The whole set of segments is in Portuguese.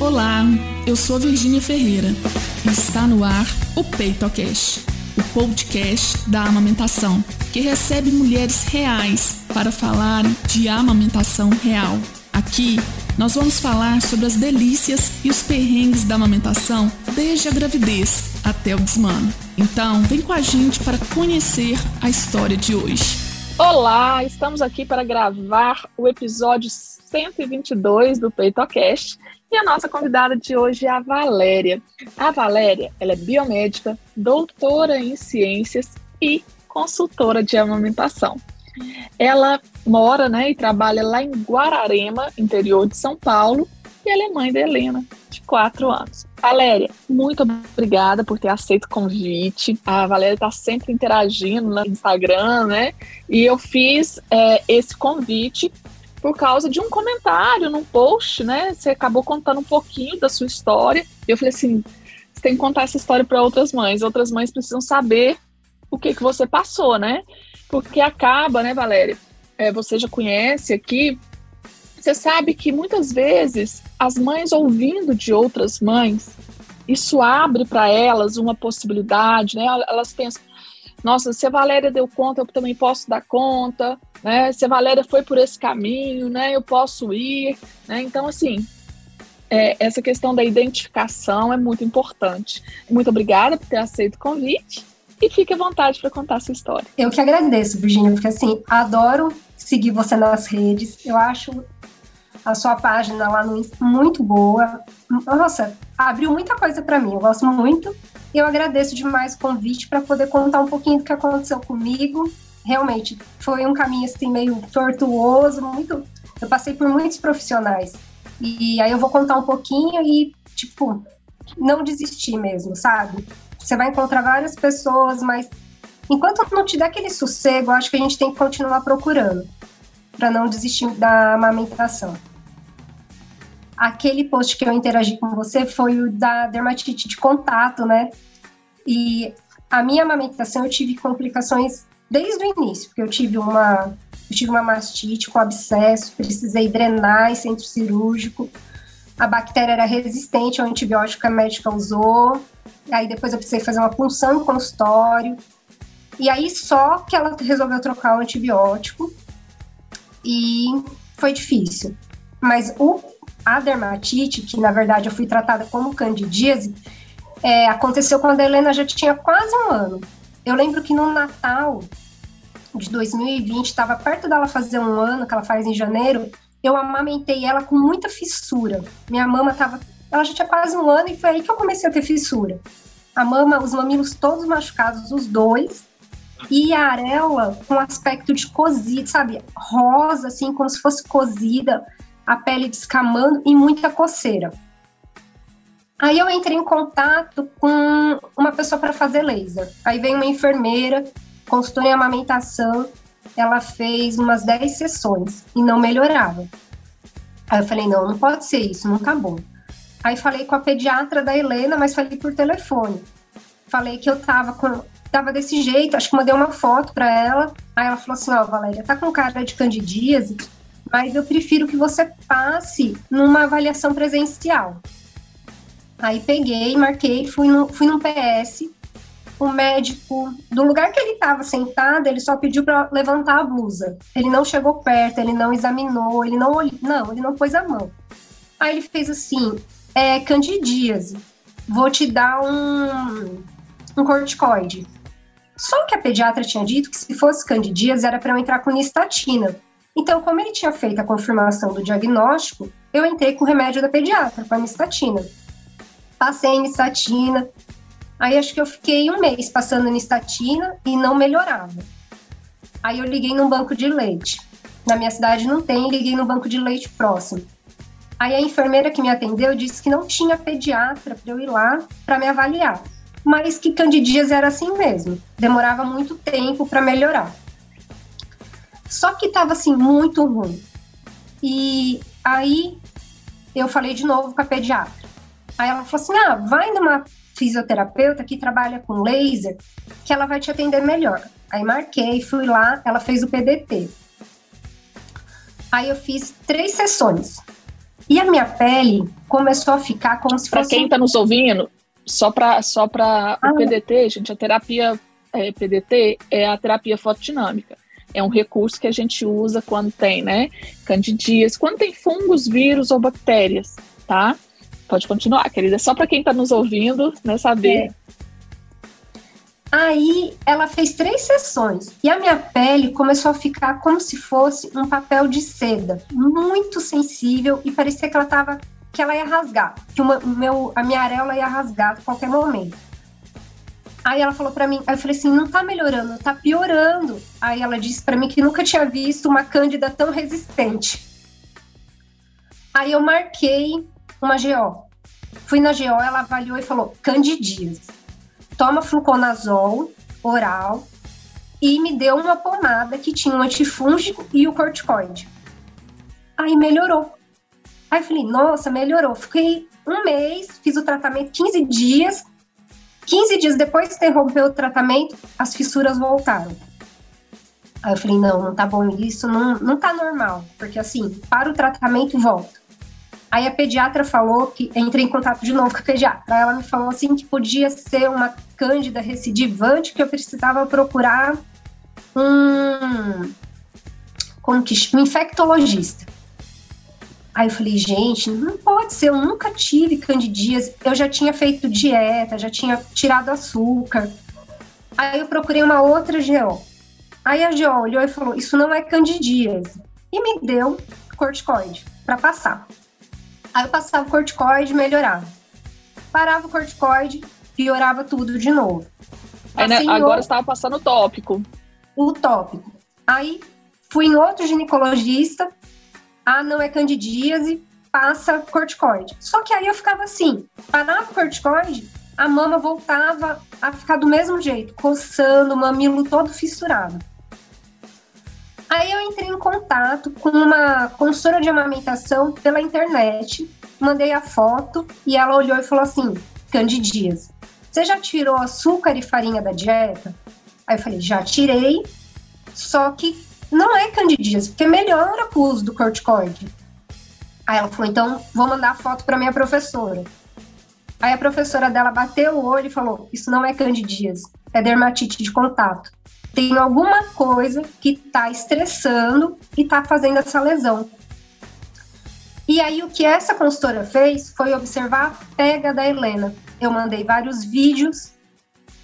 Olá, eu sou Virgínia Ferreira e está no ar o PeitoCast, o podcast da amamentação, que recebe mulheres reais para falar de amamentação real. Aqui nós vamos falar sobre as delícias e os perrengues da amamentação desde a gravidez até o desmano. Então, vem com a gente para conhecer a história de hoje. Olá, estamos aqui para gravar o episódio 122 do PeitoCast e a nossa convidada de hoje é a Valéria. A Valéria, ela é biomédica, doutora em ciências e consultora de amamentação. Ela mora né, e trabalha lá em Guararema, interior de São Paulo, e ela é mãe da Helena, de 4 anos. Valéria, muito obrigada por ter aceito o convite. A Valéria está sempre interagindo no Instagram, né? E eu fiz é, esse convite por causa de um comentário num post, né? Você acabou contando um pouquinho da sua história. E eu falei assim: você tem que contar essa história para outras mães. Outras mães precisam saber o que, que você passou, né? Porque acaba, né, Valéria? É, você já conhece aqui. Você sabe que muitas vezes as mães ouvindo de outras mães, isso abre para elas uma possibilidade, né? Elas pensam, nossa, se a Valéria deu conta, eu também posso dar conta, né? Se a Valéria foi por esse caminho, né? Eu posso ir, né? Então, assim, é, essa questão da identificação é muito importante. Muito obrigada por ter aceito o convite e fique à vontade para contar a sua história. Eu que agradeço, Virginia, porque assim, adoro seguir você nas redes. Eu acho a sua página lá no muito boa. Nossa, abriu muita coisa para mim. Eu gosto muito. E eu agradeço demais o convite para poder contar um pouquinho do que aconteceu comigo. Realmente, foi um caminho assim meio tortuoso, muito. Eu passei por muitos profissionais. E aí eu vou contar um pouquinho e, tipo, não desistir mesmo, sabe? Você vai encontrar várias pessoas, mas enquanto não te der aquele sossego, acho que a gente tem que continuar procurando para não desistir da amamentação. Aquele post que eu interagi com você foi o da dermatite de contato, né? E a minha amamentação eu tive complicações desde o início, porque eu tive uma eu tive uma mastite com abscesso, precisei drenar em centro cirúrgico. A bactéria era resistente ao antibiótico que a médica usou. Aí depois eu precisei fazer uma punção no consultório. E aí só que ela resolveu trocar o antibiótico. E foi difícil. Mas o, a dermatite, que na verdade eu fui tratada como candidíase, é, aconteceu quando a Helena já tinha quase um ano. Eu lembro que no Natal de 2020, estava perto dela fazer um ano, que ela faz em janeiro, eu amamentei ela com muita fissura. Minha mama estava ela já tinha quase um ano e foi aí que eu comecei a ter fissura. A mama, os mamilos todos machucados, os dois, e a areola com aspecto de cozido, sabe? Rosa, assim, como se fosse cozida, a pele descamando e muita coceira. Aí eu entrei em contato com uma pessoa para fazer laser. Aí vem uma enfermeira, consultora em amamentação, ela fez umas 10 sessões e não melhorava. Aí eu falei, não, não pode ser isso, não tá bom. Aí falei com a pediatra da Helena, mas falei por telefone. Falei que eu tava com tava desse jeito, acho que mandei uma foto para ela. Aí ela falou assim: "Ó, Valéria, tá com cara de candidíase, mas eu prefiro que você passe numa avaliação presencial". Aí peguei, marquei, fui no fui num PS. O médico, do lugar que ele estava sentado, ele só pediu para levantar a blusa. Ele não chegou perto, ele não examinou, ele não olhou, não, ele não pôs a mão. Aí ele fez assim: é candidíase. Vou te dar um, um corticoide. Só que a pediatra tinha dito que se fosse candidíase era para eu entrar com nistatina. Então, como ele tinha feito a confirmação do diagnóstico, eu entrei com o remédio da pediatra, com a nistatina. Passei nistatina. Aí acho que eu fiquei um mês passando nistatina e não melhorava. Aí eu liguei num banco de leite. Na minha cidade não tem, liguei no banco de leite próximo. Aí a enfermeira que me atendeu disse que não tinha pediatra para eu ir lá para me avaliar, mas que candidíase era assim mesmo, demorava muito tempo para melhorar. Só que estava assim muito ruim. E aí eu falei de novo com a pediatra. Aí ela falou assim: "Ah, vai numa fisioterapeuta que trabalha com laser, que ela vai te atender melhor". Aí marquei, fui lá, ela fez o PDT. Aí eu fiz três sessões. E a minha pele, começou a ficar como se pra fosse. Para quem está nos ouvindo, só para só para ah, o PDT, gente, a terapia é, PDT é a terapia fotodinâmica. É um recurso que a gente usa quando tem, né, candidíase, quando tem fungos, vírus ou bactérias, tá? Pode continuar, querida. Só para quem está nos ouvindo, né, saber. É. Aí ela fez três sessões e a minha pele começou a ficar como se fosse um papel de seda, muito sensível e parecia que ela tava que ela ia rasgar, que uma, meu, a minha areola ia rasgar a qualquer momento. Aí ela falou para mim, aí eu falei assim, não tá melhorando, tá piorando. Aí ela disse para mim que nunca tinha visto uma cândida tão resistente. Aí eu marquei uma GO. Fui na GO, ela avaliou e falou: candidíase. Toma fluconazol oral e me deu uma pomada que tinha um antifúngico e o corticoide. Aí melhorou. Aí eu falei: nossa, melhorou. Fiquei um mês, fiz o tratamento 15 dias. 15 dias depois que interrompeu o tratamento, as fissuras voltaram. Aí eu falei, não, não tá bom isso, não, não tá normal. Porque assim, para o tratamento volta. Aí a pediatra falou que entrei em contato de novo com a pediatra. Ela me falou assim que podia ser uma cândida recidivante, que eu precisava procurar um como que um infectologista. Aí eu falei, gente, não pode ser, eu nunca tive candidíase, eu já tinha feito dieta, já tinha tirado açúcar. Aí eu procurei uma outra GO. Aí a GO olhou e falou, isso não é candidíase. E me deu corticoide para passar. Aí eu passava o corticoide e melhorava. Parava o corticoide, piorava tudo de novo. Aí, né, agora outro... estava passando o tópico. O tópico. Aí fui em outro ginecologista. Ah, não é candidíase, passa corticoide. Só que aí eu ficava assim, parava o corticoide, a mama voltava a ficar do mesmo jeito, coçando, mamilo todo fissurado. Aí eu entrei em contato com uma consultora de amamentação pela internet, mandei a foto e ela olhou e falou assim: Candidíase, você já tirou açúcar e farinha da dieta? Aí eu falei: já tirei, só que não é candidíase, porque melhora o uso do corticoide. Aí ela falou: então vou mandar a foto para minha professora. Aí a professora dela bateu o olho e falou: Isso não é candidíase, é dermatite de contato tem alguma coisa que está estressando e está fazendo essa lesão. E aí, o que essa consultora fez foi observar a pega da Helena. Eu mandei vários vídeos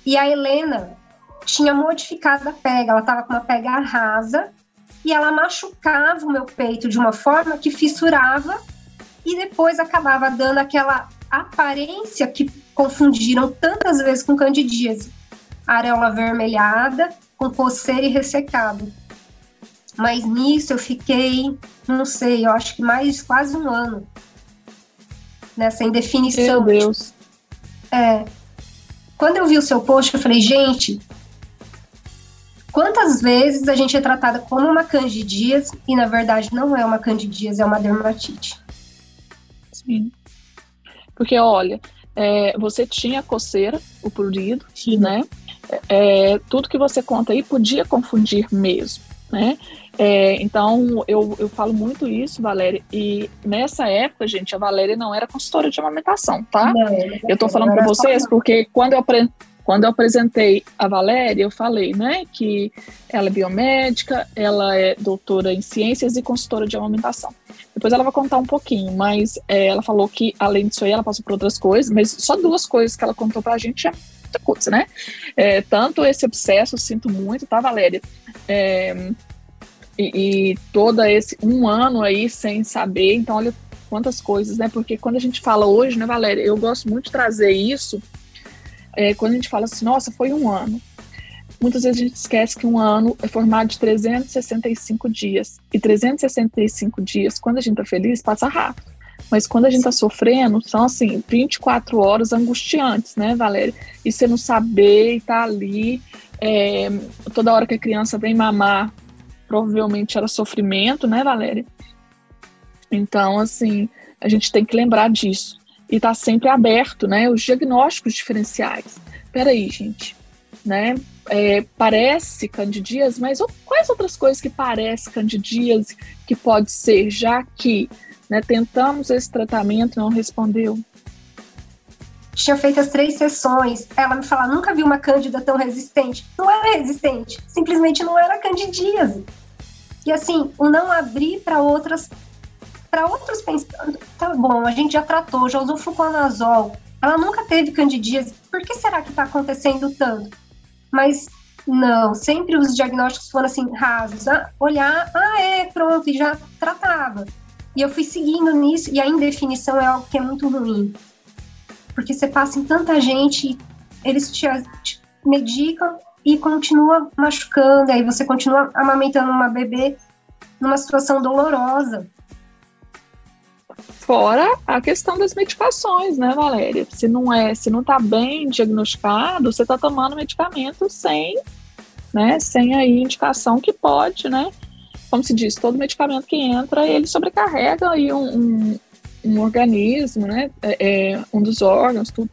e a Helena tinha modificado a pega, ela estava com uma pega rasa e ela machucava o meu peito de uma forma que fissurava e depois acabava dando aquela aparência que confundiram tantas vezes com candidíase. Areola avermelhada com coceira e ressecado. Mas nisso eu fiquei, não sei, eu acho que mais quase um ano nessa indefinição. Meu Deus. É. Quando eu vi o seu post, eu falei, gente, quantas vezes a gente é tratada como uma candidíase e na verdade não é uma candidíase, é uma dermatite. Sim. Porque olha, é, você tinha coceira, o prurido, Sim. né? é, tudo que você conta aí podia confundir mesmo, né? É, então, eu, eu falo muito isso, Valéria, e nessa época, gente, a Valéria não era consultora de amamentação, tá? Não, eu tô falando para vocês porque quando eu, quando eu apresentei a Valéria, eu falei, né, que ela é biomédica, ela é doutora em ciências e consultora de amamentação. Depois ela vai contar um pouquinho, mas é, ela falou que, além disso aí, ela passou por outras coisas, mas só duas coisas que ela contou pra gente é muita coisa, né? É, tanto esse obsesso, sinto muito, tá, Valéria? É, e, e todo esse um ano aí sem saber, então olha quantas coisas, né? Porque quando a gente fala hoje, né, Valéria, eu gosto muito de trazer isso, é, quando a gente fala assim, nossa, foi um ano. Muitas vezes a gente esquece que um ano é formado de 365 dias. E 365 dias, quando a gente tá feliz, passa rápido. Mas quando a gente tá sofrendo, são assim, 24 horas angustiantes, né, Valéria? E você não saber e tá ali, é, toda hora que a criança vem mamar, provavelmente era sofrimento, né, Valéria? Então, assim, a gente tem que lembrar disso. E tá sempre aberto, né? Os diagnósticos diferenciais. Peraí, gente, né? É, parece candidíase, mas quais outras coisas que parece candidíase que pode ser, já que né? Tentamos esse tratamento, não respondeu. Tinha feito as três sessões. Ela me fala, nunca vi uma cândida tão resistente. Não era resistente, simplesmente não era candidíase. E assim, o não abrir para outras para outros pensamentos. Tá bom, a gente já tratou, já usou fluconazol. Ela nunca teve candidíase. Por que será que está acontecendo tanto? Mas não, sempre os diagnósticos foram assim, rasos. Ah, olhar, ah, é, pronto, e já tratava. E eu fui seguindo nisso, e a indefinição é algo que é muito ruim. Porque você passa em tanta gente, eles te, te medicam e continua machucando, aí você continua amamentando uma bebê numa situação dolorosa. Fora a questão das medicações, né, Valéria? Se não é, se não está bem diagnosticado, você está tomando medicamento sem, né, sem aí indicação que pode, né? Como se diz, todo medicamento que entra, ele sobrecarrega aí um, um, um organismo, né? É, é, um dos órgãos, tudo.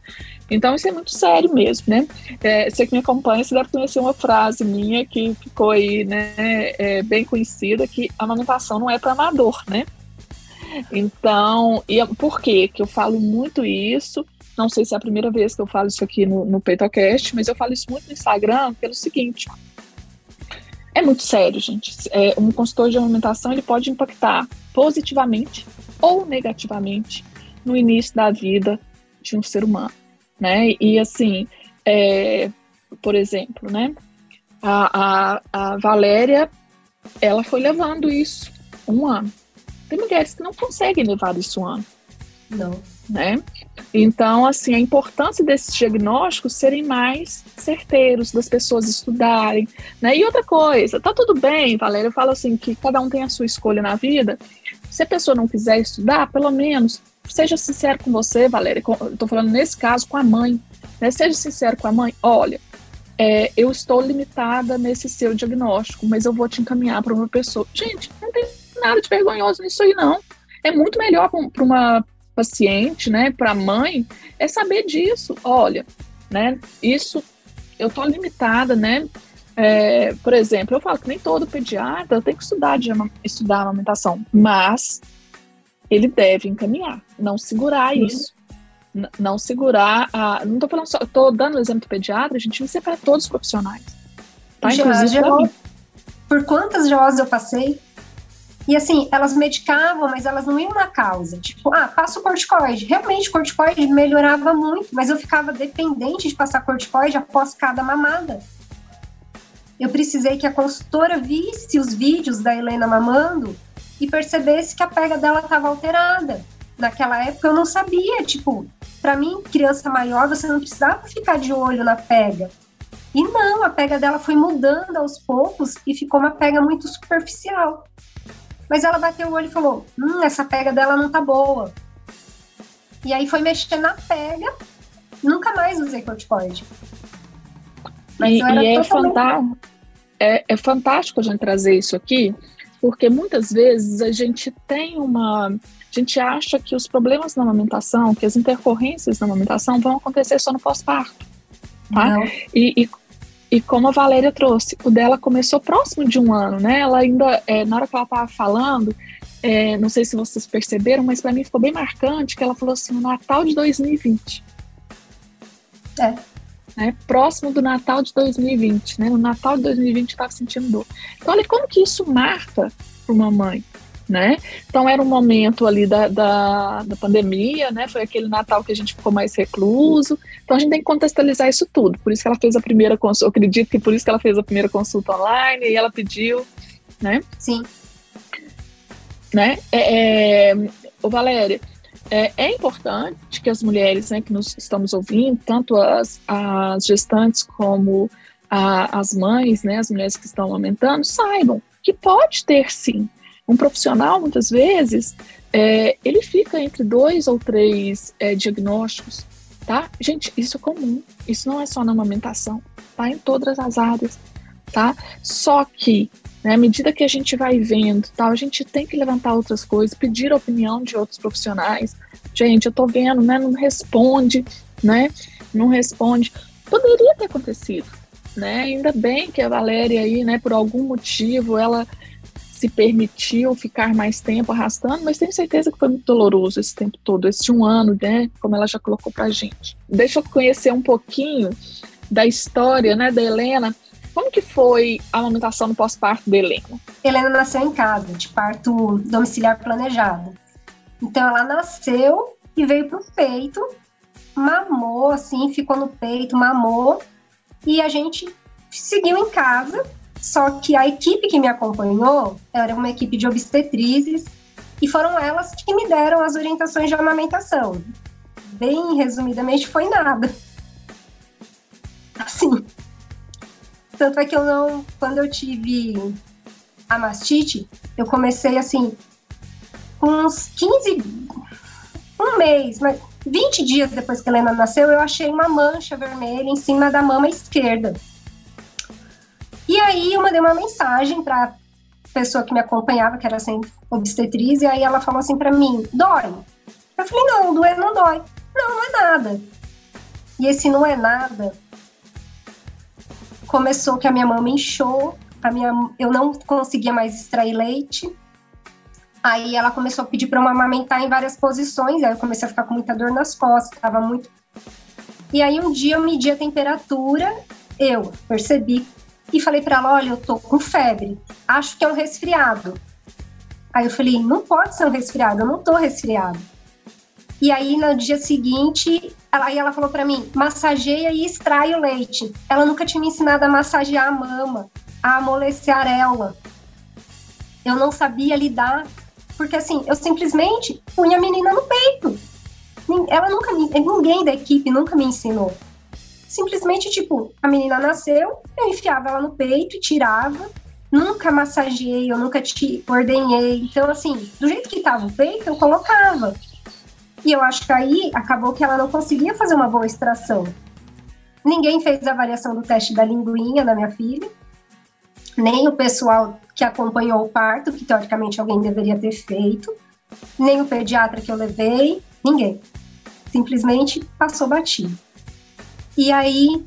Então isso é muito sério mesmo, né? É, você que me acompanha, você deve conhecer uma frase minha que ficou aí, né, é, bem conhecida, que a amamentação não é para amador, né? Então, e por quê? que eu falo muito isso? Não sei se é a primeira vez que eu falo isso aqui no, no PeitoCast, mas eu falo isso muito no Instagram pelo seguinte. É muito sério, gente. É, um consultor de alimentação ele pode impactar positivamente ou negativamente no início da vida de um ser humano, né? E assim, é, por exemplo, né? A, a, a Valéria, ela foi levando isso um ano. Tem mulheres que não conseguem levar isso ano. Não. Né? Então, assim, a importância desses diagnósticos serem mais certeiros, das pessoas estudarem, né? E outra coisa, tá tudo bem, Valéria, eu falo assim, que cada um tem a sua escolha na vida. Se a pessoa não quiser estudar, pelo menos, seja sincero com você, Valéria, eu tô falando nesse caso com a mãe, né? Seja sincero com a mãe, olha, é, eu estou limitada nesse seu diagnóstico, mas eu vou te encaminhar para uma pessoa. Gente, não tem nada de vergonhoso nisso aí, não. É muito melhor para uma paciente, né, para a mãe, é saber disso. Olha, né, isso eu tô limitada, né? É, por exemplo, eu falo que nem todo pediatra tem que estudar de estudar amamentação, mas ele deve encaminhar, não segurar uhum. isso. Não segurar a. Não tô falando só, tô dando o exemplo do pediatra, a gente, isso é para todos os profissionais. Tá? Já, Inclusive já, Por quantas jós eu passei e assim, elas medicavam, mas elas não iam na causa. Tipo, ah, passa o corticoide. Realmente, o corticoide melhorava muito, mas eu ficava dependente de passar corticoide após cada mamada. Eu precisei que a consultora visse os vídeos da Helena mamando e percebesse que a pega dela estava alterada. Naquela época eu não sabia, tipo, para mim, criança maior, você não precisava ficar de olho na pega. E não, a pega dela foi mudando aos poucos e ficou uma pega muito superficial. Mas ela bateu o olho e falou: Hum, essa pega dela não tá boa. E aí foi mexer na pega, nunca mais usei corticoide. Mas e, e é, fantástico, é, é fantástico a gente trazer isso aqui, porque muitas vezes a gente tem uma. A gente acha que os problemas na amamentação, que as intercorrências na amamentação vão acontecer só no pós-parto. Tá? E, e, e como a Valéria trouxe, o dela começou próximo de um ano, né? Ela ainda, é, na hora que ela estava falando, é, não sei se vocês perceberam, mas para mim ficou bem marcante que ela falou assim: Natal de 2020. É. Né, próximo do Natal de 2020, né? No Natal de 2020 eu estava sentindo dor. Então, olha como que isso marca para uma mãe, né? Então era um momento ali da, da, da, pandemia, né? Foi aquele Natal que a gente ficou mais recluso. Então a gente tem que contextualizar isso tudo. Por isso que ela fez a primeira consulta, acredito que por isso que ela fez a primeira consulta online e ela pediu, né? Sim. Né? É, é, ô Valéria, é, é, importante que as mulheres né, que nos estamos ouvindo, tanto as, as gestantes como a, as mães, né, as mulheres que estão aumentando, saibam que pode ter sim um profissional, muitas vezes, é, ele fica entre dois ou três é, diagnósticos, tá? Gente, isso é comum. Isso não é só na amamentação, tá? Em todas as áreas, tá? Só que, né, à medida que a gente vai vendo, tá? A gente tem que levantar outras coisas, pedir a opinião de outros profissionais. Gente, eu tô vendo, né? Não responde, né? Não responde. Poderia ter acontecido, né? Ainda bem que a Valéria aí, né, por algum motivo, ela se permitiu ficar mais tempo arrastando, mas tenho certeza que foi muito doloroso esse tempo todo, esse um ano, né? Como ela já colocou pra gente. Deixa eu conhecer um pouquinho da história, né, da Helena. Como que foi a amamentação no pós-parto da Helena? Helena nasceu em casa, de parto domiciliar planejado. Então ela nasceu e veio pro peito, mamou assim, ficou no peito, mamou, e a gente seguiu em casa só que a equipe que me acompanhou era uma equipe de obstetrizes e foram elas que me deram as orientações de amamentação. Bem resumidamente, foi nada. Assim. Tanto é que eu não. Quando eu tive a mastite, eu comecei assim, uns 15. Um mês, mas 20 dias depois que a Helena nasceu, eu achei uma mancha vermelha em cima da mama esquerda. Mandei uma mensagem para pessoa que me acompanhava, que era assim, obstetriz, e aí ela falou assim para mim: dói? Eu falei: não, doer não dói. Não, não é nada. E esse não é nada começou que a minha mama inchou, a minha, eu não conseguia mais extrair leite. Aí ela começou a pedir para eu amamentar em várias posições, aí eu comecei a ficar com muita dor nas costas, estava muito. E aí um dia eu medi a temperatura, eu percebi e falei para ela: olha, eu tô com febre, acho que é um resfriado. Aí eu falei: não pode ser um resfriado, eu não tô resfriado. E aí no dia seguinte, ela, aí ela falou para mim: massageia e extrai o leite. Ela nunca tinha me ensinado a massagear a mama, a amolecer a areola. Eu não sabia lidar, porque assim, eu simplesmente punha a menina no peito. Ela nunca, ninguém da equipe nunca me ensinou. Simplesmente, tipo, a menina nasceu, eu enfiava ela no peito e tirava. Nunca massageei, eu nunca te ordenhei. Então, assim, do jeito que tava o peito, eu colocava. E eu acho que aí acabou que ela não conseguia fazer uma boa extração. Ninguém fez a avaliação do teste da linguinha da minha filha, nem o pessoal que acompanhou o parto, que teoricamente alguém deveria ter feito, nem o pediatra que eu levei, ninguém. Simplesmente passou batido. E aí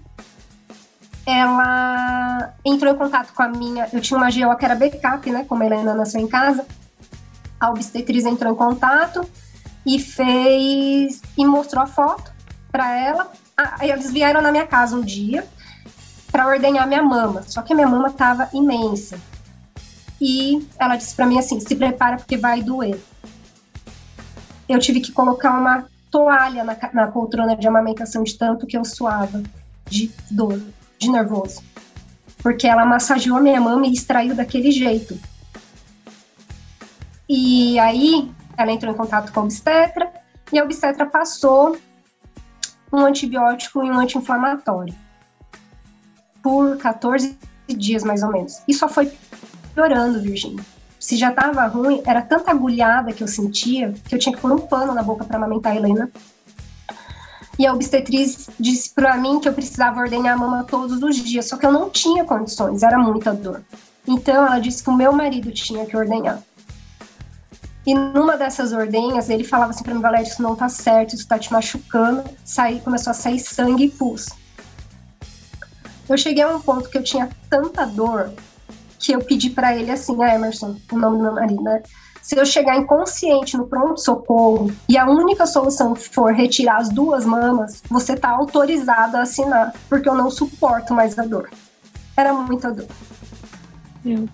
ela entrou em contato com a minha. Eu tinha uma GO que era backup, né? Como a Helena nasceu em casa. A obstetriz entrou em contato e fez. e mostrou a foto para ela. Aí eles vieram na minha casa um dia para ordenhar minha mama. Só que a minha mama tava imensa. E ela disse para mim assim: se prepara porque vai doer. Eu tive que colocar uma toalha na, na poltrona de amamentação de tanto que eu suava de dor, de nervoso. Porque ela massageou a minha mama e extraiu daquele jeito. E aí ela entrou em contato com a obstetra e a obstetra passou um antibiótico e um anti-inflamatório por 14 dias mais ou menos. E só foi piorando, Virginia se já estava ruim, era tanta agulhada que eu sentia que eu tinha que pôr um pano na boca para amamentar a Helena. E a obstetriz disse para mim que eu precisava ordenhar a mama todos os dias, só que eu não tinha condições, era muita dor. Então ela disse que o meu marido tinha que ordenhar. E numa dessas ordenhas, ele falava assim para mim, Valéria, isso não tá certo, isso tá te machucando. Saí, começou a sair sangue e pus. Eu cheguei a um ponto que eu tinha tanta dor que eu pedi para ele assim, ah, Emerson, o nome do meu marido, né? Se eu chegar inconsciente no pronto-socorro e a única solução for retirar as duas mamas, você tá autorizado a assinar, porque eu não suporto mais a dor. Era muita dor.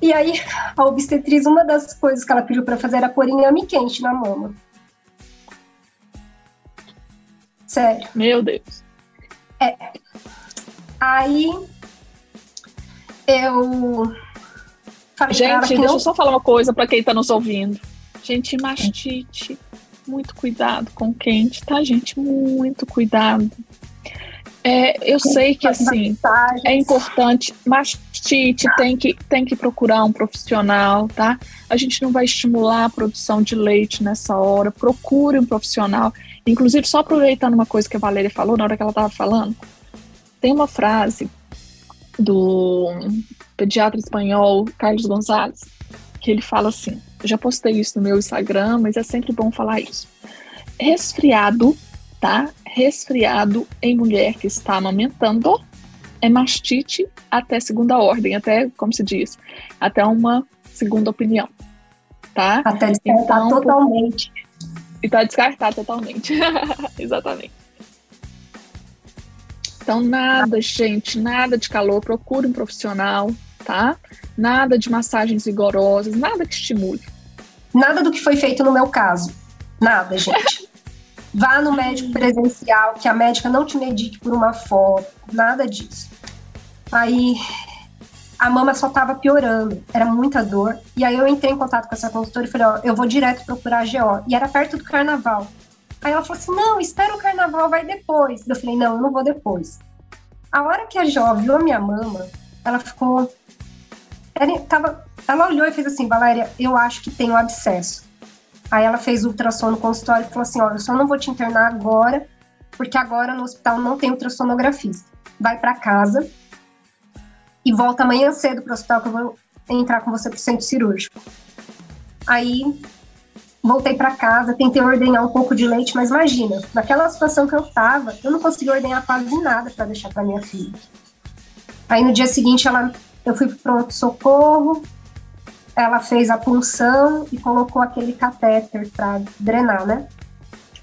E aí, a obstetriz, uma das coisas que ela pediu para fazer era pôr inhame quente na mama. Sério. Meu Deus. É. Aí, eu Falei Gente, deixa eu só falar uma coisa para quem está nos ouvindo. Gente, mastite, muito cuidado com quente, tá, gente? Muito cuidado. É, eu sei que assim é importante, mastite tem que, tem que procurar um profissional, tá? A gente não vai estimular a produção de leite nessa hora. Procure um profissional. Inclusive, só aproveitando uma coisa que a Valéria falou na hora que ela estava falando, tem uma frase do pediatra espanhol Carlos Gonzalez, que ele fala assim: já postei isso no meu Instagram, mas é sempre bom falar isso. Resfriado, tá? Resfriado em mulher que está amamentando é mastite até segunda ordem, até, como se diz, até uma segunda opinião, tá? Até descartar então, totalmente. E tá descartar totalmente. Exatamente. Então, nada, gente, nada de calor, procure um profissional, tá? Nada de massagens vigorosas, nada que estimule. Nada do que foi feito no meu caso. Nada, gente. Vá no médico presencial, que a médica não te medique por uma foto, nada disso. Aí a mama só tava piorando, era muita dor. E aí eu entrei em contato com essa consultora e falei, ó, eu vou direto procurar a GO. E era perto do carnaval. Aí ela falou assim: não, espera o carnaval, vai depois. Eu falei: não, eu não vou depois. A hora que a Jó viu a minha mama, ela ficou. Ela, tava, ela olhou e fez assim: Valéria, eu acho que tem um abscesso. Aí ela fez o ultrassom no consultório e falou assim: ó, eu só não vou te internar agora, porque agora no hospital não tem ultrassonografista. Vai para casa e volta amanhã cedo para o hospital que eu vou entrar com você pro centro cirúrgico. Aí voltei para casa, tentei ordenhar um pouco de leite, mas imagina, naquela situação que eu estava, eu não consegui ordenhar quase nada para deixar para minha filha. Aí no dia seguinte ela, eu fui pro pronto socorro, ela fez a punção e colocou aquele catéter para drenar, né?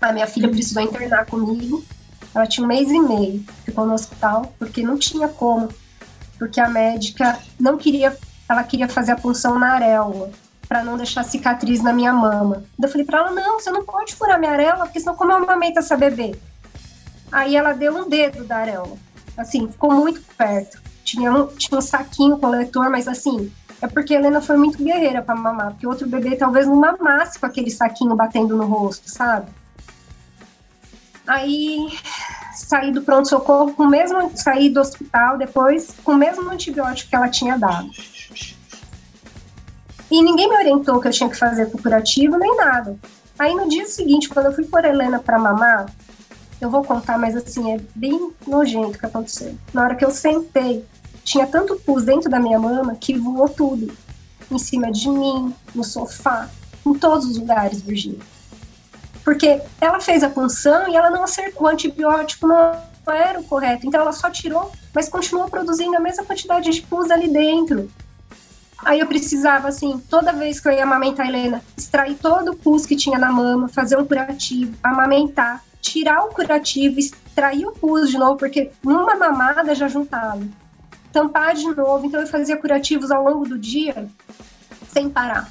A minha filha precisou internar comigo. Ela tinha um mês e meio, ficou no hospital porque não tinha como, porque a médica não queria, ela queria fazer a punção na areola para não deixar cicatriz na minha mama. Eu falei para ela: não, você não pode furar minha areola, porque senão como eu amamento essa bebê? Aí ela deu um dedo da areola. Assim, ficou muito perto. Tinha um, tinha um saquinho coletor, mas assim, é porque a Helena foi muito guerreira para mamar, porque outro bebê talvez não mamasse com aquele saquinho batendo no rosto, sabe? Aí saí do pronto-socorro com o mesmo. saí do hospital depois com o mesmo antibiótico que ela tinha dado. E ninguém me orientou que eu tinha que fazer com curativo nem nada. Aí no dia seguinte, quando eu fui por Helena para mamar, eu vou contar, mas assim, é bem nojento o que aconteceu. Na hora que eu sentei, tinha tanto pus dentro da minha mama que voou tudo. Em cima de mim, no sofá, em todos os lugares, Virgínia. Porque ela fez a punção e ela não acertou, o antibiótico não era o correto. Então ela só tirou, mas continuou produzindo a mesma quantidade de pus ali dentro. Aí eu precisava, assim, toda vez que eu ia amamentar a Helena, extrair todo o pus que tinha na mama, fazer um curativo, amamentar, tirar o curativo, extrair o pus de novo, porque uma mamada já juntava. Tampar de novo, então eu fazia curativos ao longo do dia, sem parar.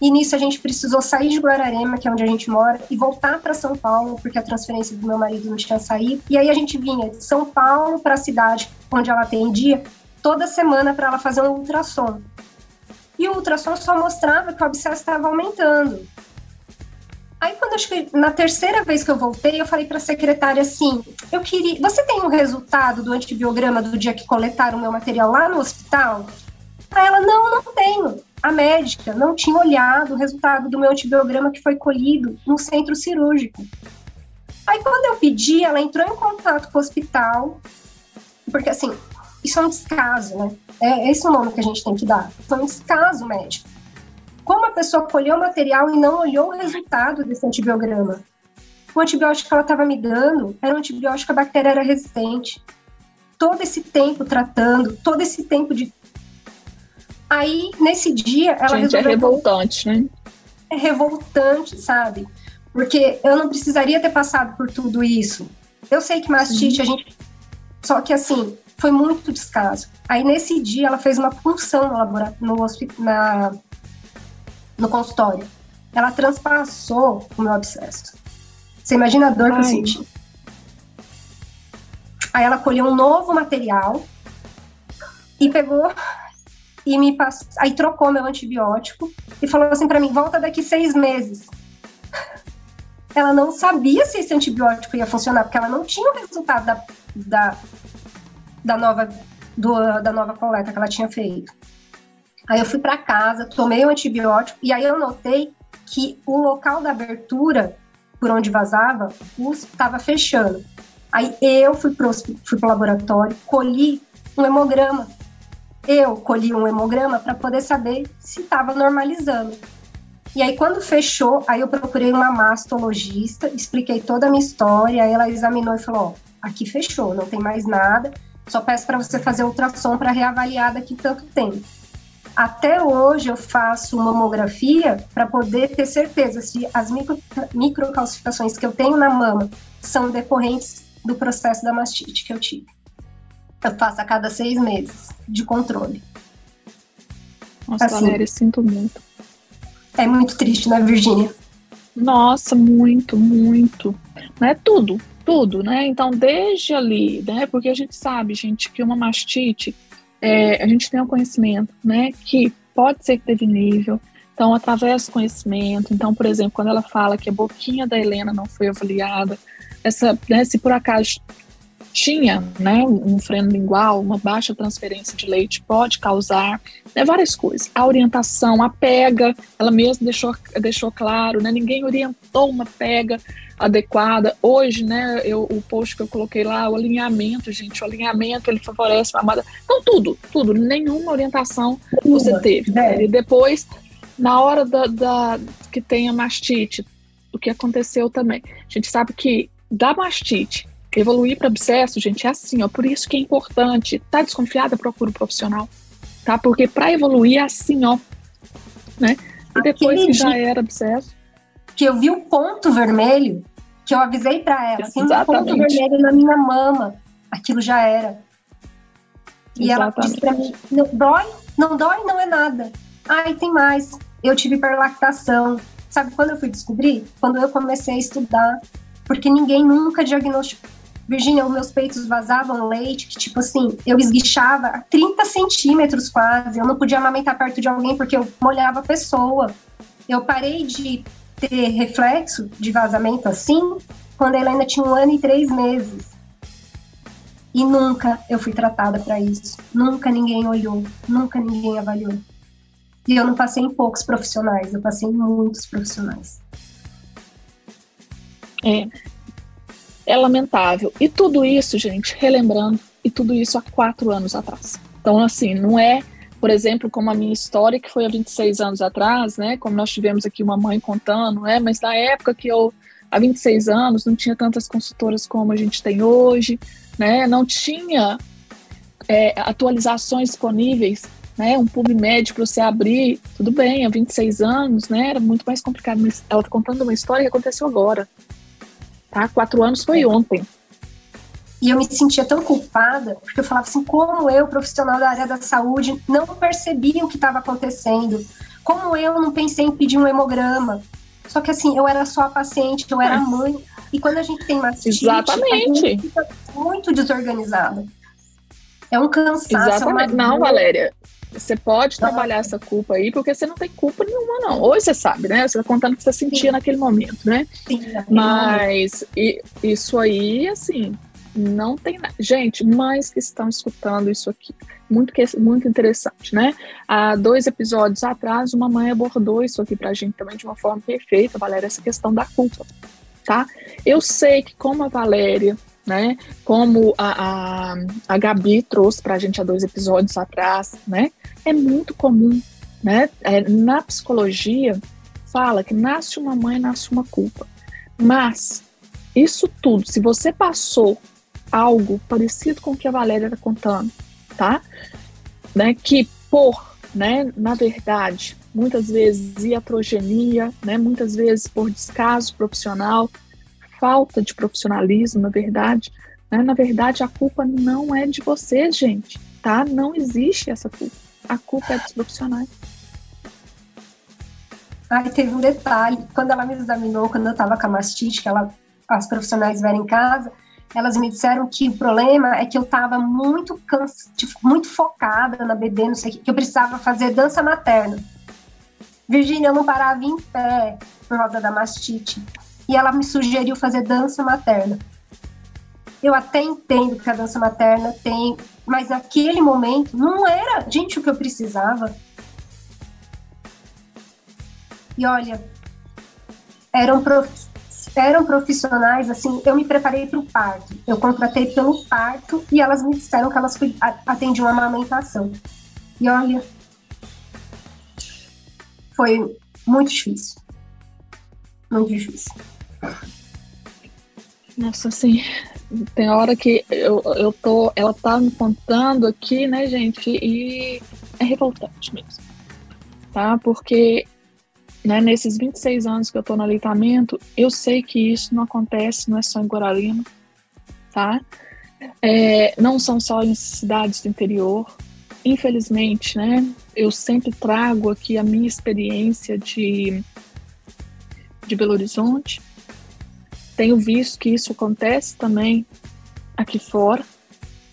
E nisso a gente precisou sair de Guararema, que é onde a gente mora, e voltar para São Paulo, porque a transferência do meu marido não tinha saído. E aí a gente vinha de São Paulo para a cidade onde ela atendia, toda semana para ela fazer um ultrassom. E o ultrassom só mostrava que o abscesso estava aumentando. Aí, quando na terceira vez que eu voltei, eu falei para a secretária assim: eu queria. Você tem o um resultado do antibiograma do dia que coletaram o meu material lá no hospital? Aí ela: não, não tenho. A médica não tinha olhado o resultado do meu antibiograma que foi colhido no centro cirúrgico. Aí, quando eu pedi, ela entrou em contato com o hospital, porque assim, isso é um descaso, né? É esse é o nome que a gente tem que dar. Foi um descaso médico. Como a pessoa colheu o material e não olhou o resultado desse antibiograma? O antibiótico que ela estava me dando era um antibiótico que a bactéria era resistente. Todo esse tempo tratando, todo esse tempo de. Aí, nesse dia, ela Gente, é revoltante, né? É revoltante, sabe? Porque eu não precisaria ter passado por tudo isso. Eu sei que mastite, Sim. a gente. Só que assim, foi muito descaso. Aí nesse dia ela fez uma punção no, no, na, no consultório. Ela transpassou o meu abscesso. Você imagina a dor Ai. que eu senti. Aí ela colheu um novo material e pegou e me passou, aí trocou meu antibiótico e falou assim para mim, volta daqui seis meses. Ela não sabia se esse antibiótico ia funcionar, porque ela não tinha o resultado da, da da nova, do, da nova coleta que ela tinha feito. Aí eu fui para casa, tomei o antibiótico e aí eu notei que o local da abertura por onde vazava, estava fechando. Aí eu fui para o laboratório, colhi um hemograma. Eu colhi um hemograma para poder saber se estava normalizando. E aí, quando fechou, aí eu procurei uma mastologista, expliquei toda a minha história, aí ela examinou e falou: ó, aqui fechou, não tem mais nada, só peço para você fazer ultrassom para reavaliar daqui tanto tempo. Até hoje eu faço mamografia para poder ter certeza se as micro, microcalcificações que eu tenho na mama são decorrentes do processo da mastite que eu tive. Eu faço a cada seis meses de controle. Nossa, assim, Valéria, sinto muito. É muito triste, né, Virgínia? Nossa, muito, muito. Né, tudo, tudo, né? Então, desde ali, né? Porque a gente sabe, gente, que uma mastite, é, a gente tem um conhecimento, né? Que pode ser que teve nível. Então, através do conhecimento. Então, por exemplo, quando ela fala que a boquinha da Helena não foi avaliada, essa, né, se por acaso tinha né, um freno lingual, uma baixa transferência de leite pode causar né, várias coisas. A orientação, a pega, ela mesma deixou, deixou claro, né, ninguém orientou uma pega adequada. Hoje, né, eu, o post que eu coloquei lá, o alinhamento, gente, o alinhamento ele favorece a mamada. Então, tudo, tudo, nenhuma orientação você teve. Né? E depois, na hora da, da, que tem a mastite, o que aconteceu também. A gente sabe que da mastite Evoluir para abscesso, gente, é assim, ó. Por isso que é importante. Tá desconfiada, procura um profissional, tá? Porque para evoluir é assim, ó, né? E depois que já era abscesso. Que eu vi o ponto vermelho, que eu avisei para ela, assim, um ponto vermelho na minha mama. Aquilo já era. E Exatamente. ela disse pra mim: não, dói? Não dói? Não é nada. Ai, tem mais. Eu tive hiperlactação. Sabe quando eu fui descobrir? Quando eu comecei a estudar. Porque ninguém nunca diagnosticou Virginia, os meus peitos vazavam leite, que tipo assim, eu esguichava a 30 centímetros quase. Eu não podia amamentar perto de alguém porque eu molhava a pessoa. Eu parei de ter reflexo de vazamento assim quando a Helena tinha um ano e três meses. E nunca eu fui tratada para isso. Nunca ninguém olhou, nunca ninguém avaliou. E eu não passei em poucos profissionais, eu passei em muitos profissionais. É, é lamentável. E tudo isso, gente, relembrando, e tudo isso há quatro anos atrás. Então, assim, não é, por exemplo, como a minha história, que foi há 26 anos atrás, né? Como nós tivemos aqui uma mãe contando, né? Mas na época que eu, há 26 anos, não tinha tantas consultoras como a gente tem hoje, né? Não tinha é, atualizações disponíveis né, um pub médio para você abrir, tudo bem, há 26 anos, né, era muito mais complicado, mas ela está contando uma história que aconteceu agora, tá? Quatro anos foi ontem. E eu me sentia tão culpada, porque eu falava assim, como eu, profissional da área da saúde, não percebia o que estava acontecendo. Como eu não pensei em pedir um hemograma. Só que assim, eu era só a paciente, eu era mãe. E quando a gente tem mastite, Exatamente. a gente fica muito desorganizada. É um cansaço. É Exatamente. É não, Valéria, você pode trabalhar essa culpa aí, porque você não tem culpa nenhuma, não. Hoje você sabe, né? Você está contando o que você sentia Sim. naquele momento, né? Sim, Mas e, isso aí, assim, não tem nada. Gente, mães que estão escutando isso aqui, muito, muito interessante, né? Há dois episódios atrás, uma mãe abordou isso aqui pra gente também de uma forma perfeita, Valéria, essa questão da culpa, tá? Eu sei que como a Valéria né? Como a, a, a Gabi trouxe para a gente há dois episódios atrás, né? É muito comum, né? É, na psicologia fala que nasce uma mãe, nasce uma culpa. Mas isso tudo, se você passou algo parecido com o que a Valéria está contando, tá? Né? Que por, né? Na verdade, muitas vezes iatrogenia, né? Muitas vezes por descaso profissional, falta de profissionalismo, na verdade. Né? Na verdade, a culpa não é de vocês, gente, tá? Não existe essa culpa. A culpa é dos profissionais. Ai, teve um detalhe. Quando ela me examinou, quando eu estava com a mastite, que ela, as profissionais vieram em casa, elas me disseram que o problema é que eu estava muito cansa, tipo, muito focada na bebê, não sei o que, que eu precisava fazer dança materna. Virgínia, eu não parava em pé por causa da mastite e ela me sugeriu fazer dança materna. Eu até entendo que a dança materna tem, mas naquele momento não era, gente, o que eu precisava. E olha, eram, prof, eram profissionais, assim, eu me preparei para o parto. Eu contratei pelo parto e elas me disseram que elas atendiam a amamentação. E olha, foi muito difícil. Muito difícil. Nossa, assim, tem hora que eu, eu tô, ela tá me contando aqui, né, gente, e é revoltante mesmo. tá? Porque né, nesses 26 anos que eu estou no aleitamento, eu sei que isso não acontece, não é só em Guararema, tá? É, não são só em cidades do interior. Infelizmente, né, eu sempre trago aqui a minha experiência de, de Belo Horizonte. Tenho visto que isso acontece também aqui fora,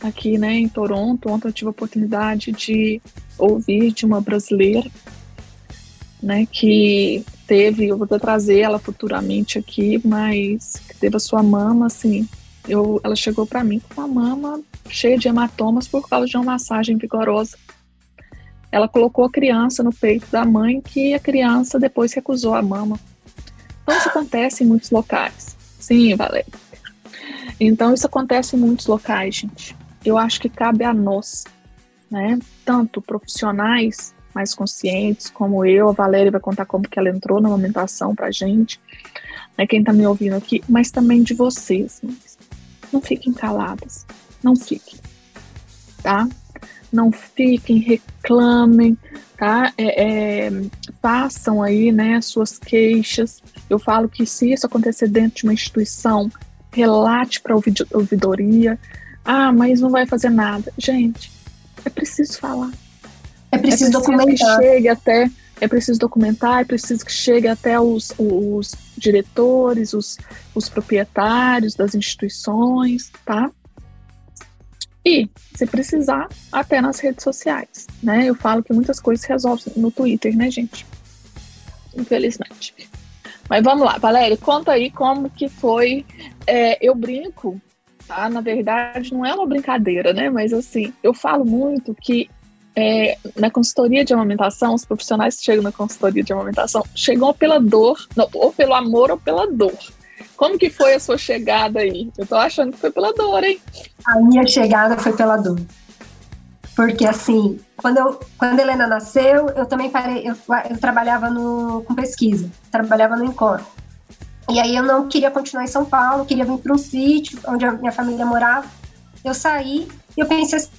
aqui né, em Toronto. Ontem eu tive a oportunidade de ouvir de uma brasileira né, que teve, eu vou trazer ela futuramente aqui, mas que teve a sua mama, assim, eu, ela chegou para mim com a mama cheia de hematomas por causa de uma massagem vigorosa. Ela colocou a criança no peito da mãe, que a criança depois recusou a mama. Então isso acontece em muitos locais. Sim, Valéria. Então isso acontece em muitos locais, gente. Eu acho que cabe a nós, né, tanto profissionais mais conscientes, como eu, a Valéria vai contar como que ela entrou na amamentação pra gente, né, quem tá me ouvindo aqui, mas também de vocês, não fiquem caladas, não fiquem, tá? Não fiquem, reclamem, tá? É, é, façam aí, né, as suas queixas. Eu falo que se isso acontecer dentro de uma instituição, relate para ouvidoria. Ah, mas não vai fazer nada. Gente, é preciso falar. É preciso, é preciso documentar. Que chegue até, é preciso documentar, é preciso que chegue até os, os diretores, os, os proprietários das instituições, tá? E, se precisar, até nas redes sociais, né? Eu falo que muitas coisas se resolvem no Twitter, né, gente? Infelizmente. Mas vamos lá, Valéria, conta aí como que foi. É, eu brinco, tá? Na verdade, não é uma brincadeira, né? Mas assim, eu falo muito que é, na consultoria de amamentação, os profissionais que chegam na consultoria de amamentação chegam pela dor, não, ou pelo amor ou pela dor. Como que foi a sua chegada aí? Eu tô achando que foi pela dor, hein? A minha chegada foi pela dor. Porque assim, quando, eu, quando a Helena nasceu, eu também parei, eu, eu trabalhava no, com pesquisa, trabalhava no Encor. E aí eu não queria continuar em São Paulo, queria vir para um sítio onde a minha família morava. Eu saí e eu pensei assim,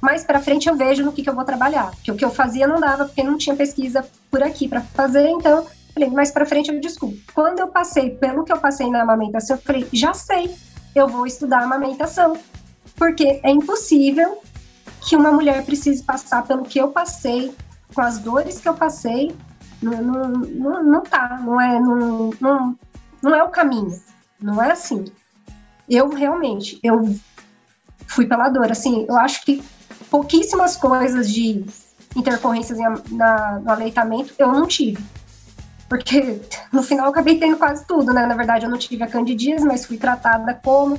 mais para frente eu vejo no que, que eu vou trabalhar. Porque o que eu fazia não dava, porque não tinha pesquisa por aqui para fazer, então falei, mais para frente eu descubro. Quando eu passei pelo que eu passei na amamentação, eu falei, já sei, eu vou estudar amamentação. Porque é impossível que uma mulher precise passar pelo que eu passei, com as dores que eu passei, não, não, não, não tá, não é, não, não, não é o caminho, não é assim. Eu realmente, eu fui pela dor, assim, eu acho que pouquíssimas coisas de intercorrências na, no aleitamento eu não tive. Porque no final eu acabei tendo quase tudo, né? Na verdade, eu não tive a candidíase, mas fui tratada como.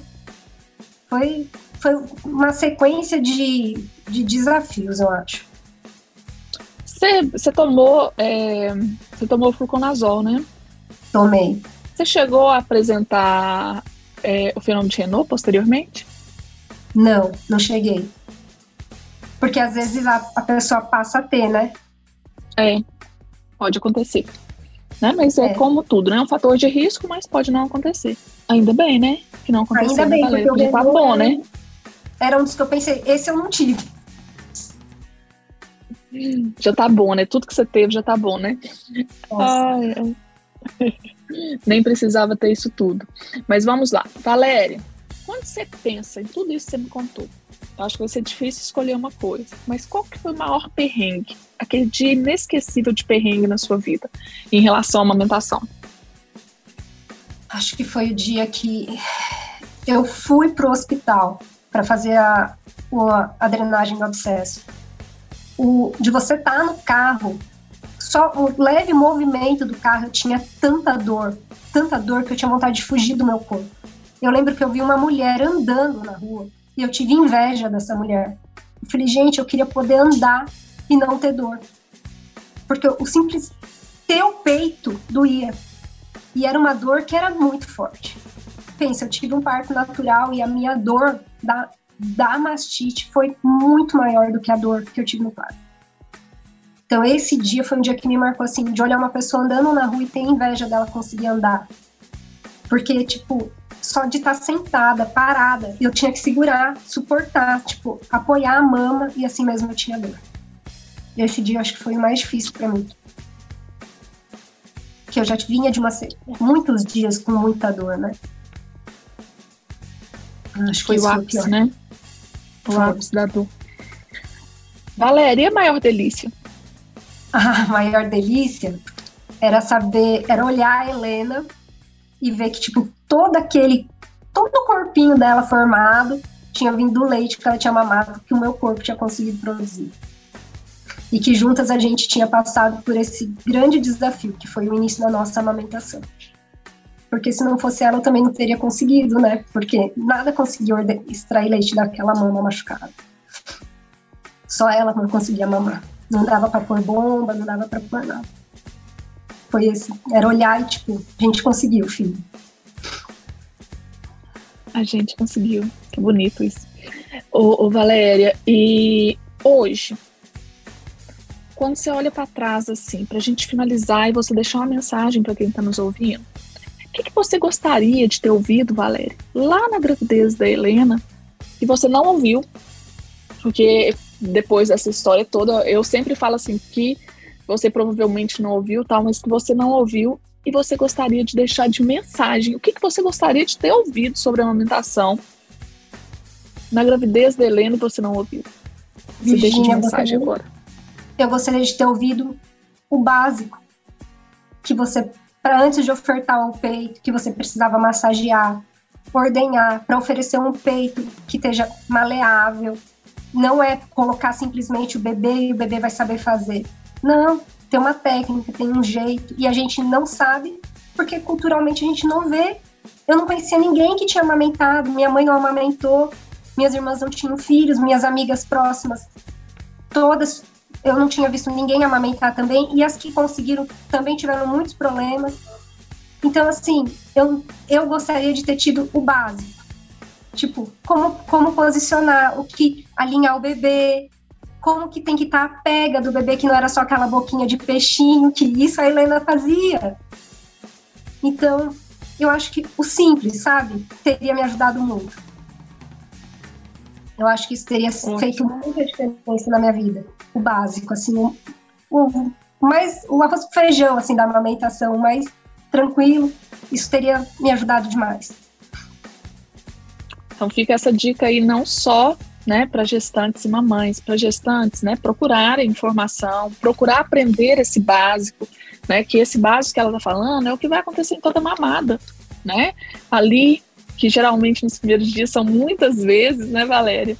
Foi foi uma sequência de, de desafios, eu acho. Você, você tomou é, você tomou fluconazol, né? Tomei. Você chegou a apresentar é, o fenômeno de Renault posteriormente? Não, não cheguei. Porque às vezes a, a pessoa passa a ter, né? É, pode acontecer. Né? Mas é, é, como tudo, né? É um fator de risco, mas pode não acontecer. Ainda bem, né? Que não aconteceu. Ainda bem, porque, porque tá bom, né? era um dos que eu pensei, esse eu não tive. Já tá bom, né? Tudo que você teve já tá bom, né? Ai, Nem precisava ter isso tudo. Mas vamos lá. Valéria, quando você pensa em tudo isso que você me contou, eu acho que vai ser difícil escolher uma coisa. Mas qual que foi o maior perrengue? Aquele dia inesquecível de perrengue na sua vida em relação à amamentação? Acho que foi o dia que eu fui pro hospital para fazer a, a, drenagem do abscesso. O, de você estar tá no carro, só o leve movimento do carro, eu tinha tanta dor, tanta dor que eu tinha vontade de fugir do meu corpo. Eu lembro que eu vi uma mulher andando na rua e eu tive inveja dessa mulher. Eu falei, gente, eu queria poder andar e não ter dor. Porque o simples ter o peito doía. E era uma dor que era muito forte. Pensa, eu tive um parto natural e a minha dor da, da mastite foi muito maior do que a dor que eu tive no parto. Então, esse dia foi um dia que me marcou assim, de olhar uma pessoa andando na rua e ter inveja dela conseguir andar. Porque, tipo, só de estar sentada, parada, eu tinha que segurar, suportar, tipo, apoiar a mama e assim mesmo eu tinha dor. Esse dia acho que foi o mais difícil para mim. Que eu já vinha de uma, muitos dias com muita dor, né? Acho que foi o ápice, né? O ápice da dor. Valéria, a maior delícia? A maior delícia era saber, era olhar a Helena e ver que, tipo, todo aquele, todo o corpinho dela formado tinha vindo do leite que ela tinha mamado, que o meu corpo tinha conseguido produzir. E que juntas a gente tinha passado por esse grande desafio, que foi o início da nossa amamentação. Porque se não fosse ela, eu também não teria conseguido, né? Porque nada conseguiu extrair leite daquela mama machucada. Só ela não conseguia mamar. Não dava para pôr bomba, não dava para pôr nada. Foi esse, era olhar e tipo, a gente conseguiu, filho. A gente conseguiu. Que bonito isso. Ô, ô Valéria, e hoje, quando você olha para trás assim, para a gente finalizar e você deixar uma mensagem para quem está nos ouvindo, o que, que, você gostaria de ter ouvido, Valéria, lá na gravidez da Helena, e você não ouviu? Porque depois dessa história toda, eu sempre falo assim que você provavelmente não ouviu, tal, mas que você não ouviu e você gostaria de deixar de mensagem. O que, que você gostaria de ter ouvido sobre a amamentação na gravidez da Helena você não ouviu? Você Virginia, deixa de mensagem eu agora. Eu gostaria de ter ouvido o básico que você, para antes de ofertar o peito, que você precisava massagear, ordenhar, para oferecer um peito que esteja maleável, não é colocar simplesmente o bebê e o bebê vai saber fazer. Não, tem uma técnica, tem um jeito, e a gente não sabe porque culturalmente a gente não vê. Eu não conhecia ninguém que tinha amamentado, minha mãe não amamentou, minhas irmãs não tinham filhos, minhas amigas próximas, todas, eu não tinha visto ninguém amamentar também, e as que conseguiram também tiveram muitos problemas. Então, assim, eu, eu gostaria de ter tido o básico Tipo, como, como posicionar, o que alinhar o bebê, como que tem que estar tá a pega do bebê, que não era só aquela boquinha de peixinho, que isso a Helena fazia. Então, eu acho que o simples, sabe, teria me ajudado muito. Eu acho que isso teria feito muita diferença na minha vida. O básico, assim, o, o, mais, o arroz com feijão, assim, da amamentação, mais tranquilo, isso teria me ajudado demais. Então fica essa dica aí não só né, para gestantes e mamães, para gestantes, né, procurarem informação, procurar aprender esse básico, né, que esse básico que ela está falando é o que vai acontecer em toda mamada, né, ali, que geralmente nos primeiros dias são muitas vezes, né, Valéria,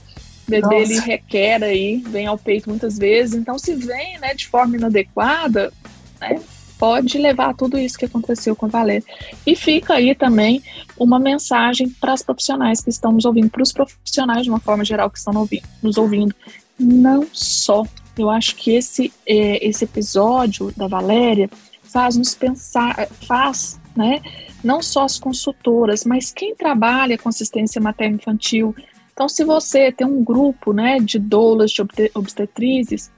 o bebê Nossa. ele requer aí, vem ao peito muitas vezes, então se vem, né, de forma inadequada, né, pode levar tudo isso que aconteceu com a Valéria. E fica aí também uma mensagem para as profissionais que estão nos ouvindo, para os profissionais de uma forma geral que estão nos ouvindo. Não só. Eu acho que esse, é, esse episódio da Valéria faz nos pensar, faz, né? Não só as consultoras, mas quem trabalha com assistência materno-infantil. Então, se você tem um grupo, né, de doulas, de obstetrizes,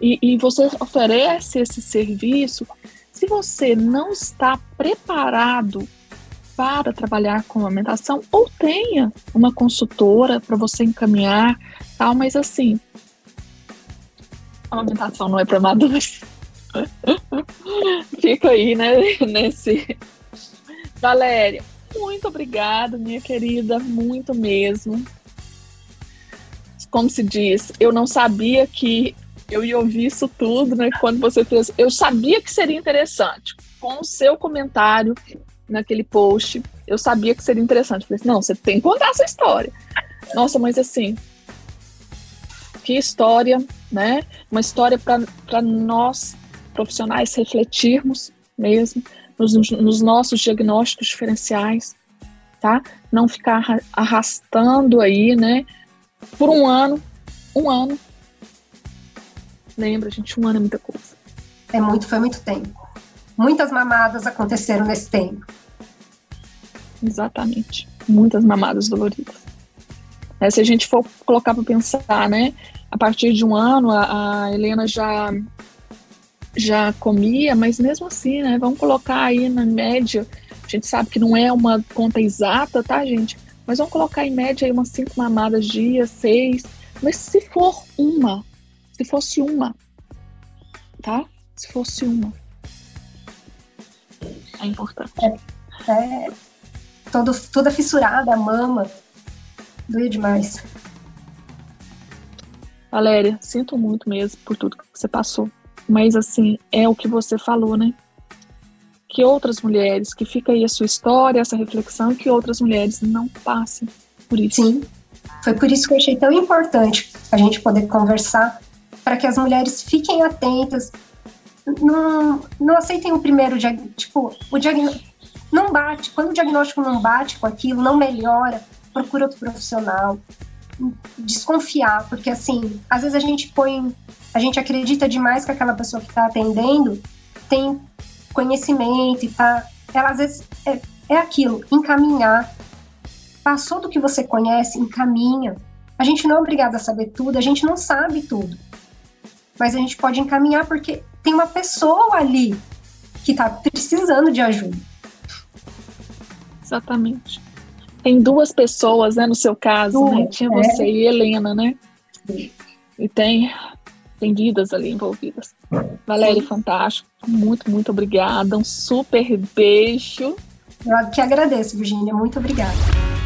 e, e você oferece esse serviço, se você não está preparado para trabalhar com amamentação, ou tenha uma consultora para você encaminhar, tal, mas assim, a amamentação não é para maduros. Fica aí, né, nesse. Valéria, muito obrigada, minha querida, muito mesmo. Como se diz, eu não sabia que eu ia ouvir isso tudo, né? Quando você fez. Eu sabia que seria interessante. Com o seu comentário naquele post, eu sabia que seria interessante. Eu falei assim, não, você tem que contar essa história. Nossa, mas assim. Que história, né? Uma história para nós, profissionais, refletirmos mesmo nos, nos nossos diagnósticos diferenciais, tá? Não ficar arrastando aí, né? Por um ano, um ano, Lembra, gente, um ano é muita coisa. É muito, foi muito tempo. Muitas mamadas aconteceram nesse tempo. Exatamente. Muitas mamadas doloridas. É, se a gente for colocar para pensar, né? A partir de um ano, a, a, Helena já já comia, mas mesmo assim, né? Vamos colocar aí na média. A gente sabe que não é uma conta exata, tá, gente? Mas vamos colocar em média aí umas cinco mamadas dia, seis. Mas se for uma, se fosse uma, tá? Se fosse uma. É importante. É, é todo, toda fissurada, a mama. Doía demais. Valéria, sinto muito mesmo por tudo que você passou. Mas, assim, é o que você falou, né? Que outras mulheres, que fica aí a sua história, essa reflexão, que outras mulheres não passem por isso. Sim. Foi por isso que eu achei tão importante a gente poder conversar, para que as mulheres fiquem atentas, não, não aceitem o primeiro diagnóstico, tipo, o diagnóstico não bate, quando o diagnóstico não bate com aquilo, não melhora, procura outro profissional, desconfiar, porque assim, às vezes a gente põe, a gente acredita demais que aquela pessoa que está atendendo tem conhecimento e tá, ela às vezes é, é aquilo, encaminhar, passou do que você conhece, encaminha. A gente não é obrigado a saber tudo, a gente não sabe tudo, mas a gente pode encaminhar porque tem uma pessoa ali que está precisando de ajuda. Exatamente. Tem duas pessoas, né, no seu caso, né? Tinha é. você e Helena, né? Sim. E tem, tem vidas ali envolvidas. Valéria, fantástico. Muito, muito obrigada. Um super beijo. Eu que agradeço, Virginia. Muito obrigada.